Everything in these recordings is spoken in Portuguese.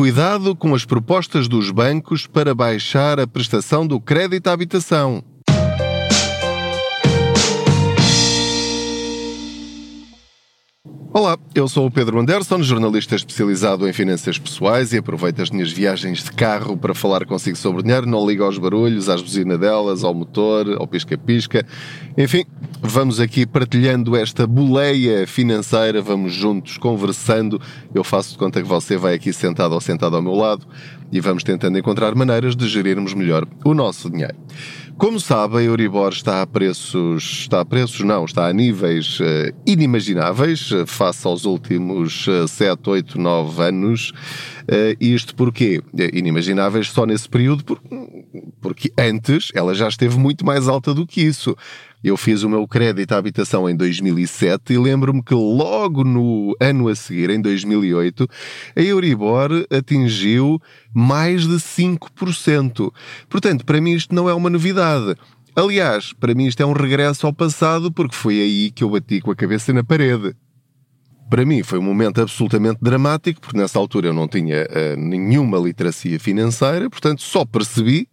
Cuidado com as propostas dos bancos para baixar a prestação do crédito à habitação. Olá, eu sou o Pedro Anderson, jornalista especializado em finanças pessoais e aproveito as minhas viagens de carro para falar consigo sobre dinheiro. Não ligo aos barulhos, às buzinadelas, ao motor, ao pisca-pisca. Enfim, vamos aqui partilhando esta boleia financeira, vamos juntos conversando. Eu faço de conta que você vai aqui sentado ou sentado ao meu lado e vamos tentando encontrar maneiras de gerirmos melhor o nosso dinheiro. Como sabe, a Euribor está a preços, está a preços não, está a níveis uh, inimagináveis uh, face aos últimos uh, 7, 8, 9 anos. Uh, isto porquê? Inimagináveis só nesse período, por, porque antes ela já esteve muito mais alta do que isso. Eu fiz o meu crédito à habitação em 2007 e lembro-me que logo no ano a seguir, em 2008, a Euribor atingiu mais de 5%. Portanto, para mim isto não é uma novidade. Aliás, para mim isto é um regresso ao passado porque foi aí que eu bati com a cabeça na parede. Para mim foi um momento absolutamente dramático, porque nessa altura eu não tinha uh, nenhuma literacia financeira, portanto só percebi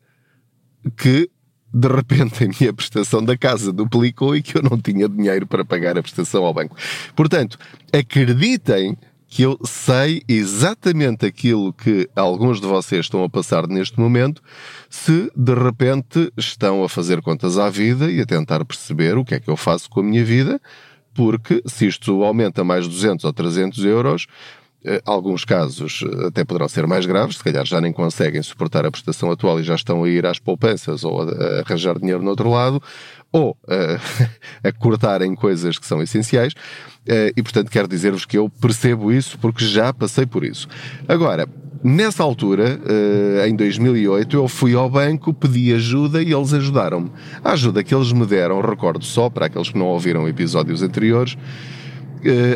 que de repente a minha prestação da casa duplicou e que eu não tinha dinheiro para pagar a prestação ao banco. Portanto, acreditem que eu sei exatamente aquilo que alguns de vocês estão a passar neste momento, se de repente estão a fazer contas à vida e a tentar perceber o que é que eu faço com a minha vida, porque se isto aumenta mais 200 ou 300 euros, alguns casos eh, até poderão ser mais graves, se calhar já nem conseguem suportar a prestação atual e já estão a ir às poupanças ou a, arranjar dinheiro no outro lado, ou a, a cortarem coisas que são essenciais. Eh, e, portanto, quero dizer-vos que eu percebo isso porque já passei por isso. Agora, nessa altura, em 2008, eu fui ao banco, pedi ajuda e eles ajudaram-me. A ajuda que eles me deram, recordo só para aqueles que não ouviram episódios anteriores,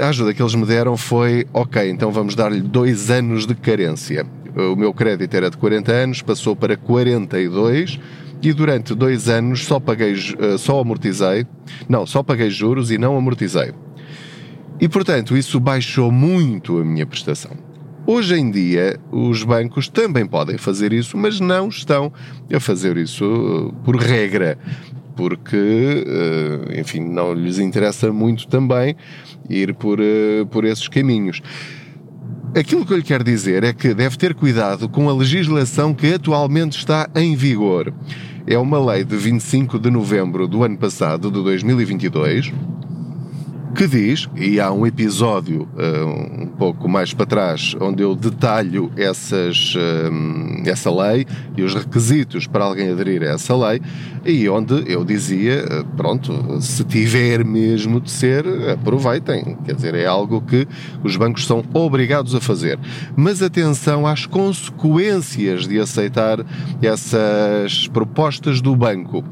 a ajuda que eles me deram foi: ok, então vamos dar-lhe dois anos de carência. O meu crédito era de 40 anos, passou para 42 e durante dois anos só paguei, eh, só amortizei, não, só paguei juros e não amortizei. E portanto, isso baixou muito a minha prestação. Hoje em dia, os bancos também podem fazer isso, mas não estão a fazer isso eh, por regra porque, eh, enfim, não lhes interessa muito também ir por, eh, por esses caminhos. Aquilo que eu lhe quero dizer é que deve ter cuidado com a legislação que atualmente está em vigor. É uma lei de 25 de novembro do ano passado, de 2022, que diz, e há um episódio uh, um pouco mais para trás, onde eu detalho essas, uh, essa lei e os requisitos para alguém aderir a essa lei, e onde eu dizia, uh, pronto, se tiver mesmo de ser, aproveitem. Quer dizer, é algo que os bancos são obrigados a fazer. Mas atenção às consequências de aceitar essas propostas do banco.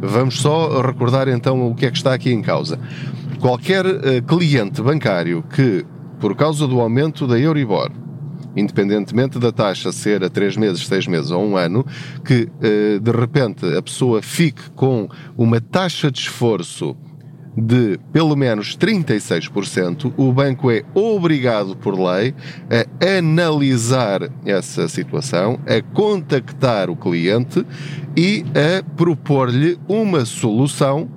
Vamos só recordar então o que é que está aqui em causa qualquer uh, cliente bancário que, por causa do aumento da Euribor, independentemente da taxa ser a 3 meses, 6 meses ou um ano, que uh, de repente a pessoa fique com uma taxa de esforço de pelo menos 36%, o banco é obrigado por lei a analisar essa situação, a contactar o cliente e a propor-lhe uma solução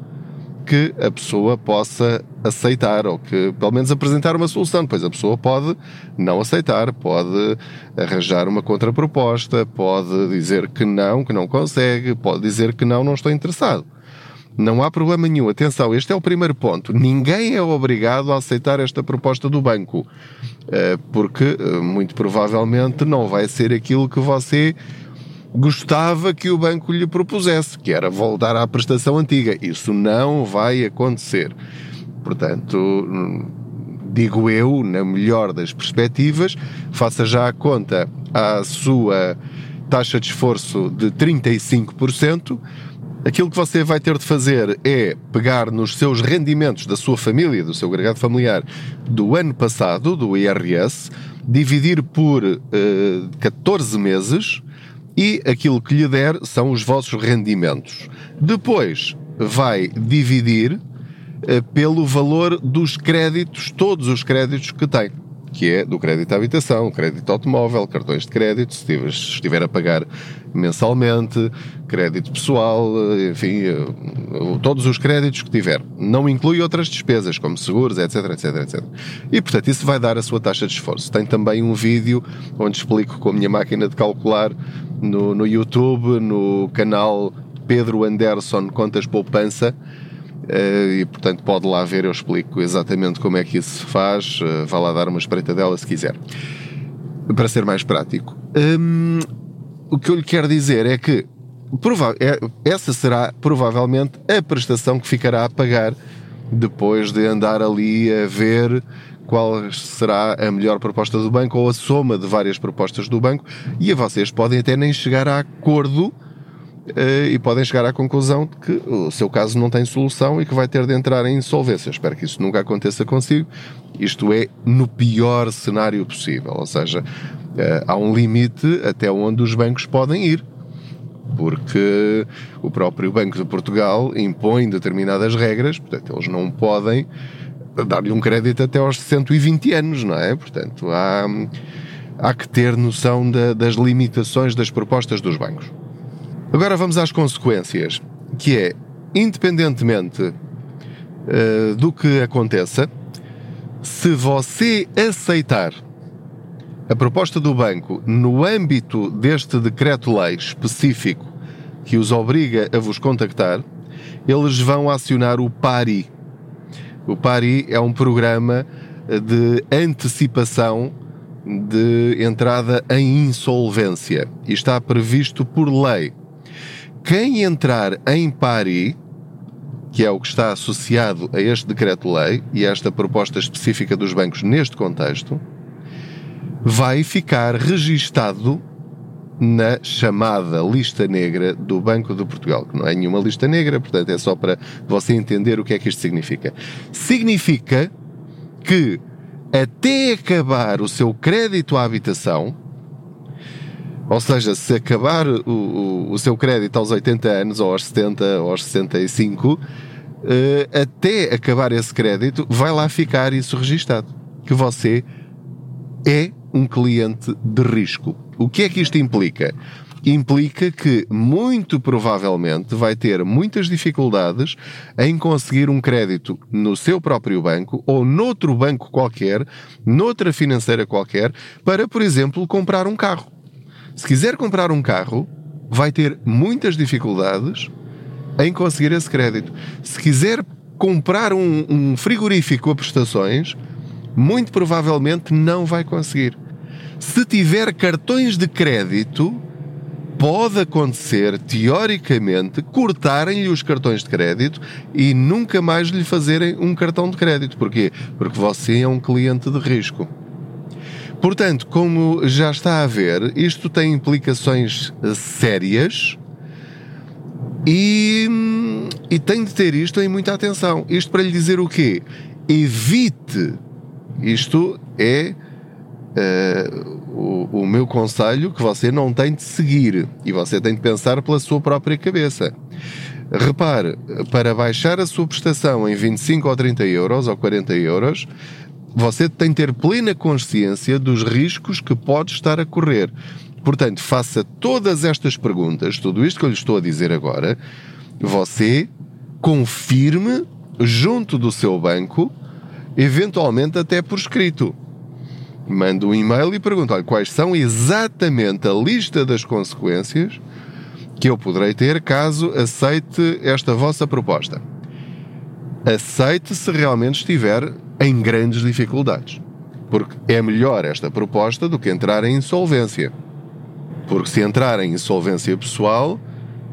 que a pessoa possa aceitar ou que pelo menos apresentar uma solução. Depois a pessoa pode não aceitar, pode arranjar uma contraproposta, pode dizer que não, que não consegue, pode dizer que não, não estou interessado. Não há problema nenhum. Atenção, este é o primeiro ponto. Ninguém é obrigado a aceitar esta proposta do banco, eh, porque eh, muito provavelmente não vai ser aquilo que você gostava que o banco lhe propusesse, que era voltar à prestação antiga. Isso não vai acontecer. Portanto, digo eu, na melhor das perspectivas, faça já a conta à sua taxa de esforço de 35%. Aquilo que você vai ter de fazer é pegar nos seus rendimentos da sua família, do seu agregado familiar, do ano passado, do IRS, dividir por eh, 14 meses, e aquilo que lhe der são os vossos rendimentos. Depois vai dividir uh, pelo valor dos créditos, todos os créditos que tem. Que é do crédito à habitação, crédito automóvel, cartões de crédito, se estiver, a pagar mensalmente, crédito pessoal, enfim, eh, todos os créditos que tiver. Não inclui outras despesas, como seguros, etc, etc, etc. E, portanto, isso vai dar a sua taxa de esforço. Tem também um vídeo onde explico com a minha máquina de calcular no, no YouTube, no canal Pedro Anderson Contas Poupança, eh, e portanto pode lá ver, eu explico exatamente como é que isso se faz, eh, vá lá dar uma espreitadela se quiser. Para ser mais prático. Hum, o que eu lhe quero dizer é que é, essa será provavelmente a prestação que ficará a pagar depois de andar ali a ver qual será a melhor proposta do banco ou a soma de várias propostas do banco e vocês podem até nem chegar a acordo eh, e podem chegar à conclusão de que o seu caso não tem solução e que vai ter de entrar em insolvência. Espero que isso nunca aconteça consigo. Isto é no pior cenário possível, ou seja, eh, há um limite até onde os bancos podem ir. Porque o próprio Banco de Portugal impõe determinadas regras, portanto, eles não podem dar-lhe um crédito até aos 120 anos, não é? Portanto, há, há que ter noção das limitações das propostas dos bancos. Agora vamos às consequências, que é, independentemente uh, do que aconteça, se você aceitar a proposta do banco no âmbito deste decreto-lei específico que os obriga a vos contactar, eles vão acionar o PARI. O PARI é um programa de antecipação de entrada em insolvência e está previsto por lei quem entrar em pari, que é o que está associado a este decreto-lei e a esta proposta específica dos bancos neste contexto, vai ficar registado na chamada lista negra do Banco de Portugal, que não é nenhuma lista negra, portanto é só para você entender o que é que isto significa. Significa que até acabar o seu crédito à habitação, ou seja, se acabar o, o, o, seu crédito aos 80 anos, ou aos 70, ou aos 65, uh, até acabar esse crédito, vai lá ficar isso registado. Que você é um cliente de risco. O que é que isto implica? Implica que, muito provavelmente, vai ter muitas dificuldades em conseguir um crédito no seu próprio banco ou noutro banco qualquer, noutra financeira qualquer, para, por exemplo, comprar um carro. Se quiser comprar um carro, vai ter muitas dificuldades em conseguir esse crédito. Se quiser comprar um, um frigorífico a prestações, muito provavelmente não vai conseguir. Se tiver cartões de crédito, pode acontecer, teoricamente, cortarem-lhe os cartões de crédito e nunca mais lhe fazerem um cartão de crédito. Porquê? Porque você é um cliente de risco. Portanto, como já está a ver, isto tem implicações eh, sérias e, e tem de ter isto em muita atenção. Isto para lhe dizer o quê? Evite. Isto é uh, o, o meu conselho que você não tem de seguir e você tem de pensar pela sua própria cabeça. Repare, para baixar a sua prestação em 25 ou 30 euros ou 40 euros, você tem de ter plena consciência dos riscos que pode estar a correr. Portanto, faça todas estas perguntas, tudo isto que eu lhe estou a dizer agora, você confirme junto do seu banco, eventualmente até por escrito. Manda um e-mail e pergunta quais são exatamente a lista das consequências que eu poderei ter caso aceite esta vossa proposta. Aceite se realmente estiver em grandes dificuldades. Porque é melhor esta proposta do que entrar em insolvência. Porque se entrar em insolvência pessoal,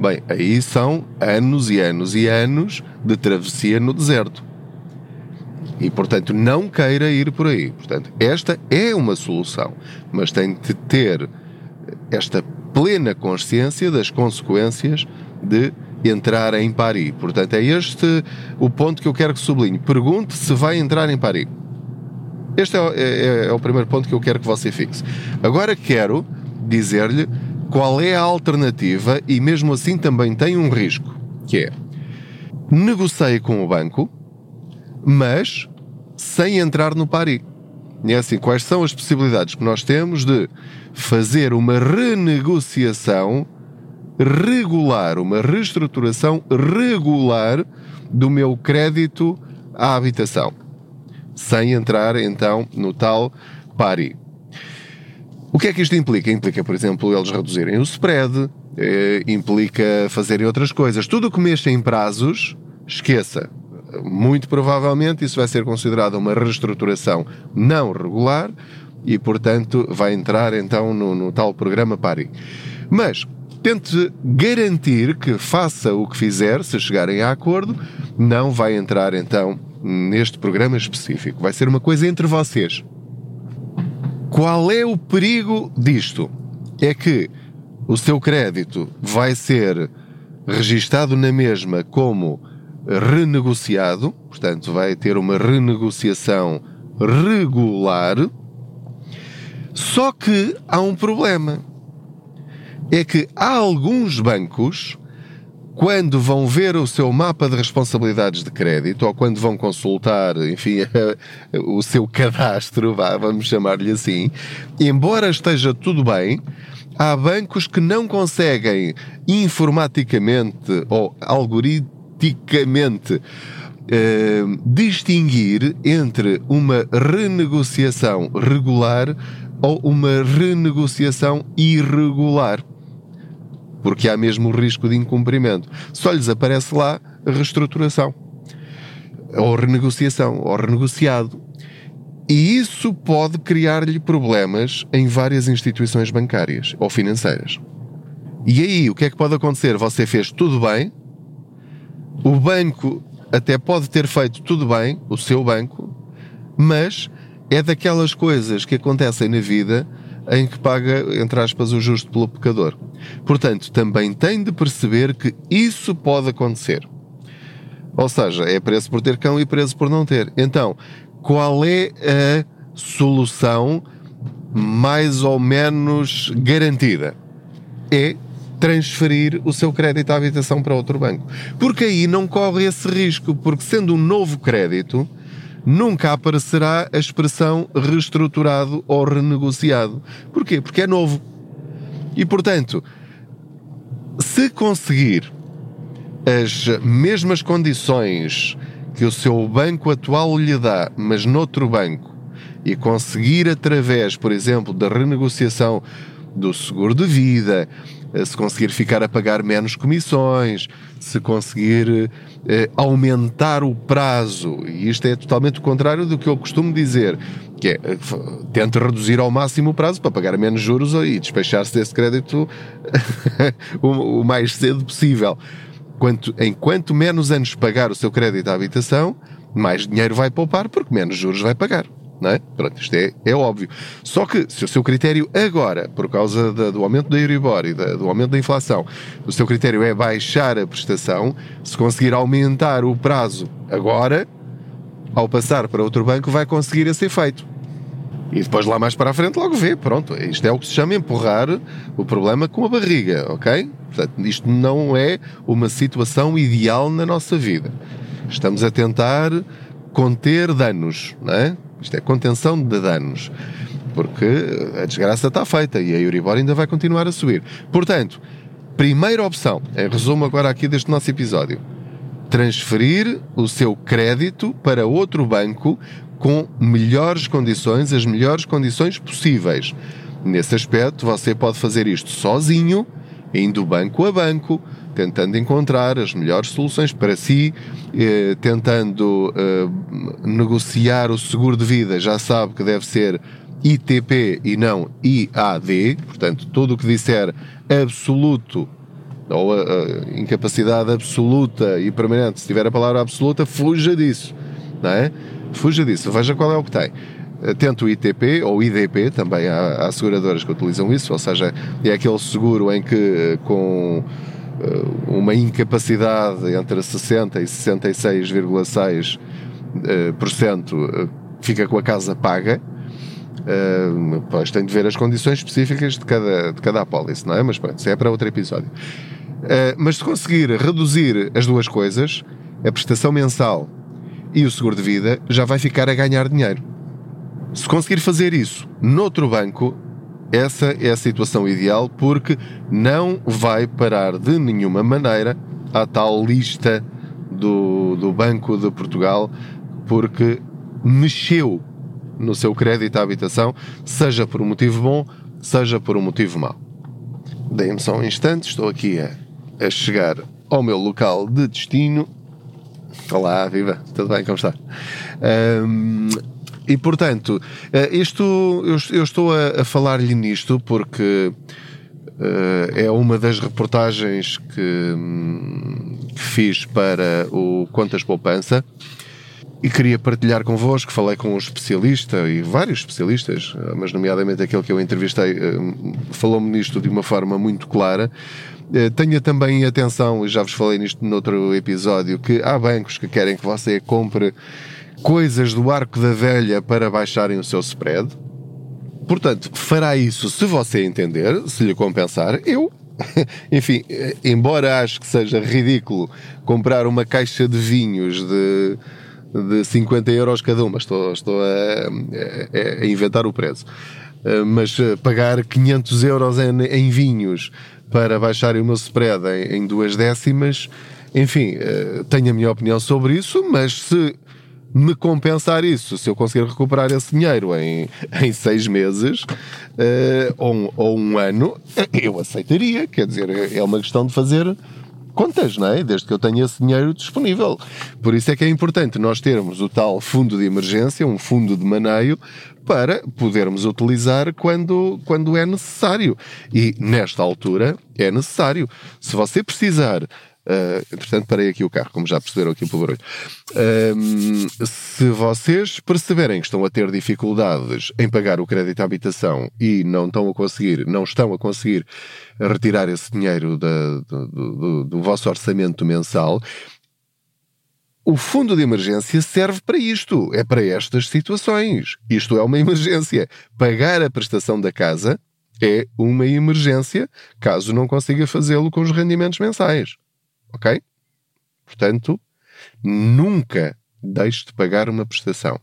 bem, aí são anos e anos e anos de travessia no deserto. E, portanto, não queira ir por aí. Portanto, esta é uma solução, mas tem de ter esta plena consciência das consequências de entrar em Paris. Portanto, é este o ponto que eu quero que sublinhe. Pergunte se vai entrar em Paris. Este é, é, é o primeiro ponto que eu quero que você fixe. Agora quero dizer-lhe qual é a alternativa e mesmo assim também tem um risco, que é negocie com o banco, mas sem entrar no Paris. é assim, quais são as possibilidades que nós temos de fazer uma renegociação regular, uma reestruturação regular do meu crédito à habitação, sem entrar então no tal pari. O que é que isto implica? Implica, por exemplo, eles reduzirem o spread, eh, implica fazerem outras coisas. Tudo o que mexa em prazos, esqueça. Muito provavelmente isso vai ser considerado uma reestruturação não regular e, portanto, vai entrar então no, no tal programa PARI. Mas tente garantir que faça o que fizer, se chegarem a acordo, não vai entrar então neste programa específico. Vai ser uma coisa entre vocês. Qual é o perigo disto? É que o seu crédito vai ser registado na mesma como renegociado, portanto, vai ter uma renegociação regular. Só que há um problema. É que há alguns bancos quando vão ver o seu mapa de responsabilidades de crédito ou quando vão consultar, enfim, o seu cadastro, vamos chamar-lhe assim, embora esteja tudo bem, há bancos que não conseguem informaticamente ou algoritmicamente eh, distinguir entre uma renegociação regular ou uma renegociação irregular porque há mesmo o risco de incumprimento. Só lhes aparece lá a reestruturação, ou renegociação, ou renegociado. E isso pode criar-lhe problemas em várias instituições bancárias ou financeiras. E aí, o que é que pode acontecer? Você fez tudo bem, o banco até pode ter feito tudo bem, o seu banco, mas é daquelas coisas que acontecem na vida em que paga, entre aspas, o justo pelo pecador. Portanto, também tem de perceber que isso pode acontecer. Ou seja, é preço por ter cão e preço por não ter. Então, qual é a solução mais ou menos garantida? É transferir o seu crédito à habitação para outro banco. Porque aí não corre esse risco, porque sendo um novo crédito, nunca aparecerá a expressão reestruturado ou renegociado. Porquê? Porque é novo. E portanto, se conseguir as mesmas condições que o seu banco atual lhe dá, mas noutro banco, e conseguir através, por exemplo, da renegociação do seguro de vida, eh, se conseguir ficar a pagar menos comissões, se conseguir eh, aumentar o prazo, e isto é totalmente o contrário do que eu costumo dizer, que é eh, tente reduzir ao máximo o prazo para pagar menos juros e despechar-se desse crédito o, mais cedo possível. Quanto, enquanto menos anos pagar o seu crédito à habitação, mais dinheiro vai poupar, porque menos juros vai pagar não é? Pronto, isto é, é óbvio. Só que se o seu critério agora, por causa da, do aumento da Euribor e da, do aumento da inflação, o seu critério é baixar a prestação, se conseguir aumentar o prazo agora, ao passar para outro banco, vai conseguir esse efeito. E depois lá mais para a frente logo vê, pronto, isto é o que se chama empurrar o problema com a barriga, ok? Portanto, isto não é uma situação ideal na nossa vida. Estamos a tentar conter danos, não é? Isto é contenção de danos. Porque a desgraça está feita e a Euribor ainda vai continuar a subir. Portanto, primeira opção, em resumo agora aqui deste nosso episódio, transferir o seu crédito para outro banco com melhores condições, as melhores condições possíveis. Nesse aspecto, você pode fazer isto sozinho, indo banco a banco, tentando encontrar as melhores soluções para si, eh, tentando eh, negociar o seguro de vida, já sabe que deve ser ITP e não IAD, portanto, tudo o que disser absoluto ou a, a, incapacidade absoluta e permanente, se tiver a palavra absoluta, fuja disso, não é? Fuja disso, veja qual é o que tem. Eh, tente o ITP ou IDP, também há, há seguradoras que utilizam isso, ou seja, é aquele seguro em que eh, com eh, uma incapacidade entre 60% e 66,6% eh, fica com a casa paga. Pois tem de ver as condições específicas de cada, de cada apólice, não é? Mas pronto, isso é para outro episódio. Mas se conseguir reduzir as duas coisas, a prestação mensal e o seguro de vida, já vai ficar a ganhar dinheiro. Se conseguir fazer isso noutro banco, essa é a situação ideal porque não vai parar de nenhuma maneira à tal lista do, do Banco de Portugal porque mexeu no seu crédito à habitação, seja por um motivo bom, seja por um motivo mau. Deem-me só um instante, estou aqui a, a chegar ao meu local de destino. Olá, viva, tudo bem? Como está? Um, e portanto, eh, isto eu, estou a, falar-lhe nisto porque uh, é uma das reportagens que, hum, que, fiz para o Contas Poupança e queria partilhar convosco. Falei com um especialista e vários especialistas, mas, nomeadamente, aquele que eu entrevistei, falou-me nisto de uma forma muito clara. Tenha também atenção, e já vos falei nisto noutro episódio, que há bancos que querem que você compre coisas do arco da velha para baixarem o seu spread. Portanto, fará isso se você entender, se lhe compensar. Eu, enfim, embora acho que seja ridículo comprar uma caixa de vinhos de, de 50 euros cada uma, estou, estou a, a, inventar o preço, eh, mas eh, pagar 500 euros em, em vinhos para baixar o meu spread em, em duas décimas, enfim, eh, tenho a minha opinião sobre isso, mas se me compensar isso, se eu conseguir recuperar esse dinheiro em, em seis meses uh, ou, um, ou um ano, eu aceitaria. Quer dizer, é uma questão de fazer contas, não é? Desde que eu tenha esse dinheiro disponível. Por isso é que é importante nós termos o tal fundo de emergência, um fundo de maneio, para podermos utilizar quando, quando é necessário. E nesta altura é necessário. Se você precisar Uh, entretanto, parei aqui o carro, como já perceberam aqui pelo barulho. Uh, se vocês perceberem que estão a ter dificuldades em pagar o crédito à habitação e não estão a conseguir, não estão a conseguir retirar esse dinheiro da, do, do, do vosso orçamento mensal, o fundo de emergência serve para isto, é para estas situações. Isto é uma emergência. Pagar a prestação da casa é uma emergência, caso não consiga fazê-lo com os rendimentos mensais. Ok? Portanto, nunca deixe de pagar uma prestação.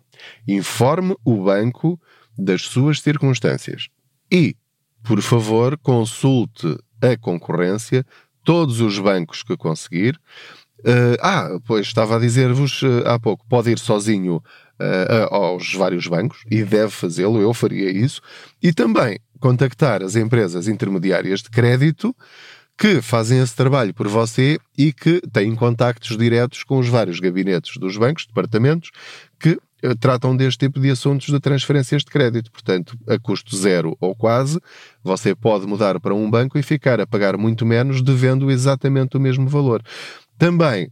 Informe o banco das suas circunstâncias. E, por favor, consulte a concorrência, todos os bancos que conseguir. Uh, ah, pois estava a dizer-vos uh, há pouco, pode ir sozinho uh, aos vários bancos e deve fazê-lo, eu faria isso. E também contactar as empresas intermediárias de crédito que fazem esse trabalho por você e que têm contactos diretos com os vários gabinetes dos bancos, departamentos, que eh, tratam deste tipo de assuntos de transferências de crédito. Portanto, a custo zero ou quase, você pode mudar para um banco e ficar a pagar muito menos devendo exatamente o mesmo valor. Também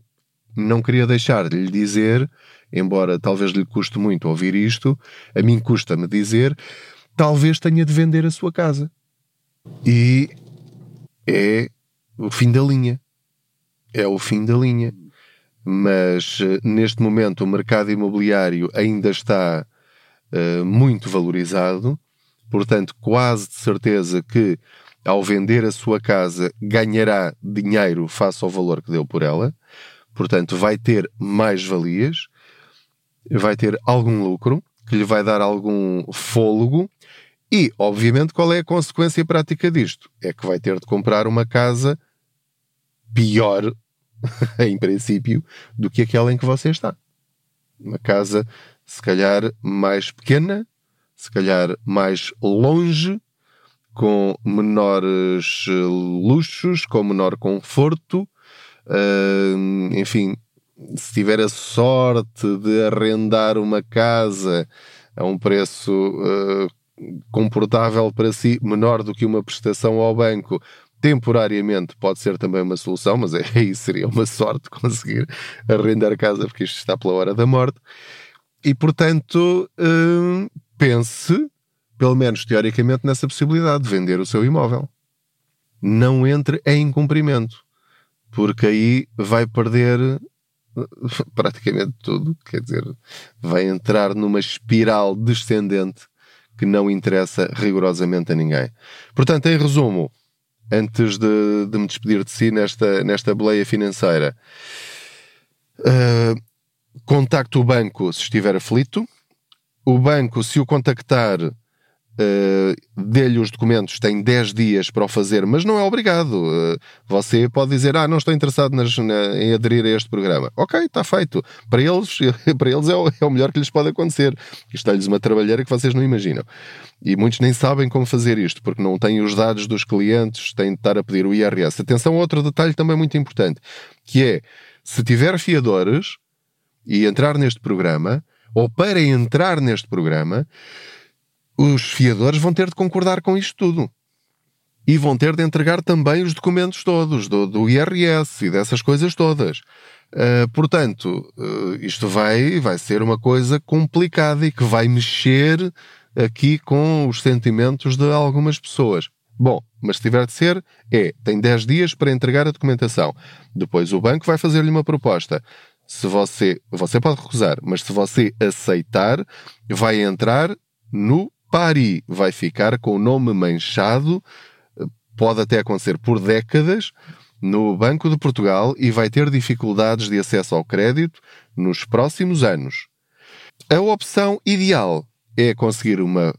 não queria deixar de lhe dizer, embora talvez lhe custe muito ouvir isto, a mim custa-me dizer, talvez tenha de vender a sua casa. E é o fim da linha. É o fim da linha. Mas eh, neste momento o mercado imobiliário ainda está uh, muito valorizado, portanto, quase de certeza que ao vender a sua casa ganhará dinheiro face ao valor que deu por ela, portanto, vai ter mais valias, vai ter algum lucro que lhe vai dar algum fôlego e, obviamente, qual é a consequência prática disto? É que vai ter de comprar uma casa pior, em princípio, do que aquela em que você está. Uma casa, se calhar, mais pequena, se calhar mais longe, com menores eh, luxos, com menor conforto, uh, enfim, se tiver a sorte de arrendar uma casa a um preço uh, comportável para si, menor do que uma prestação ao banco, temporariamente pode ser também uma solução, mas é, aí seria uma sorte conseguir arrendar casa, porque isto está pela hora da morte. E, portanto, hum, pense, pelo menos teoricamente, nessa possibilidade de vender o seu imóvel. Não entre em cumprimento, porque aí vai perder praticamente tudo. Quer dizer, vai entrar numa espiral descendente que não interessa rigorosamente a ninguém. Portanto, em resumo, antes de, de me despedir de si nesta, nesta boleia financeira. Uh, contacte o banco se estiver aflito. o banco, se o contactar, Uh, dê-lhe os documentos, tem 10 dias para o fazer, mas não é obrigado. Uh, você pode dizer, ah, não estou interessado nas, na, em aderir a este programa. Ok, está feito. Para eles, para eles é, o, é o melhor que lhes pode acontecer. Isto é-lhes uma trabalheira que vocês não imaginam. E muitos nem sabem como fazer isto, porque não têm os dados dos clientes, têm de estar a pedir o IRS. Atenção a outro detalhe também muito importante, que é, se tiver fiadores e entrar neste programa, ou para entrar neste programa, os fiadores vão ter de concordar com isto tudo. E vão ter de entregar também os documentos todos, do, do IRS e dessas coisas todas. Uh, portanto, uh, isto vai, vai ser uma coisa complicada e que vai mexer aqui com os sentimentos de algumas pessoas. Bom, mas se tiver de ser, é, tem 10 dias para entregar a documentação. Depois o banco vai fazer-lhe uma proposta. Se você, você pode recusar, mas se você aceitar, vai entrar no Pari vai ficar com o nome manchado, pode até acontecer por décadas, no Banco de Portugal e vai ter dificuldades de acesso ao crédito nos próximos anos. A opção ideal é conseguir uma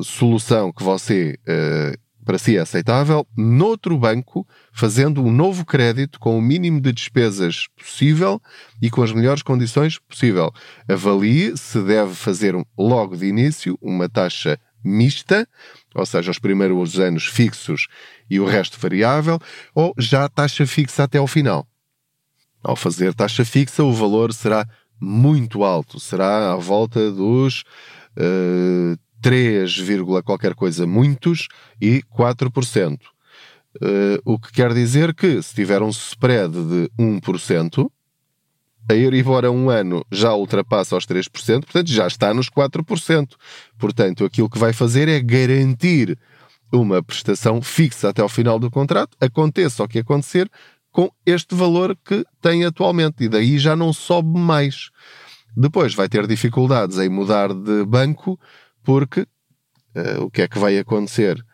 solução que você uh, para si é aceitável, noutro banco, fazendo um novo crédito com o mínimo de despesas possível e com as melhores condições possível. Avalie se deve fazer logo de início uma taxa mista, ou seja, os primeiros anos fixos e o resto variável, ou já taxa fixa até ao final. Ao fazer taxa fixa, o valor será muito alto, será à volta dos uh, 3, qualquer coisa muitos e 4%. Uh, eh, o que quer dizer que se tiver um spread de 1%, a Euribor a um ano já ultrapassa os 3%, portanto já está nos 4%. Portanto, aquilo que vai fazer é garantir uma prestação fixa até ao final do contrato, aconteça o que acontecer, com este valor que tem atualmente, e daí já não sobe mais. Depois vai ter dificuldades em mudar de banco porque uh, o que é que vai acontecer?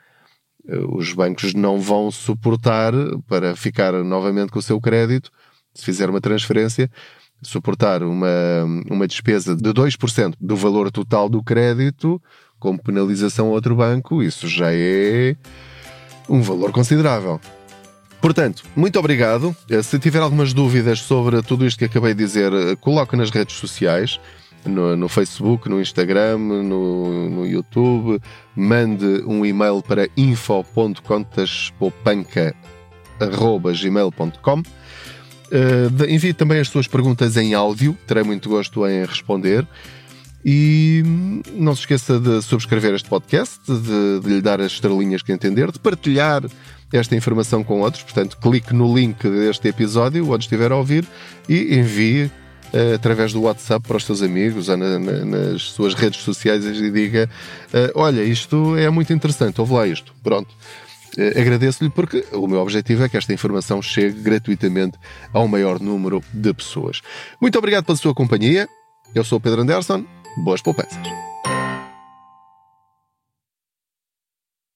Uh, os bancos não vão suportar para ficar novamente com o seu crédito, se fizer uma transferência, suportar uma, uma despesa de 2% do valor total do crédito como penalização a outro banco, isso já é um valor considerável. Portanto, muito obrigado. Eh, se tiver algumas dúvidas sobre tudo isto que acabei de dizer, coloque nas redes sociais no, no Facebook, no Instagram, no, no YouTube. Mande um e-mail para info.contaspopanca.gmail.com uh, Envie também as suas perguntas em áudio, terei muito gosto em responder. E não se esqueça de subscrever este podcast, de, de, lhe dar as estrelinhas que entender, de partilhar esta informação com outros. Portanto, clique no link deste episódio, onde estiver a ouvir, e envie uh, através do WhatsApp para os seus amigos ou na, na, nas suas redes sociais e diga: uh, Olha, isto é muito interessante, ouve lá isto. Pronto. Uh, Agradeço-lhe porque o meu objetivo é que esta informação chegue gratuitamente ao maior número de pessoas. Muito obrigado pela sua companhia. Eu sou o Pedro Anderson. Boas poupanças.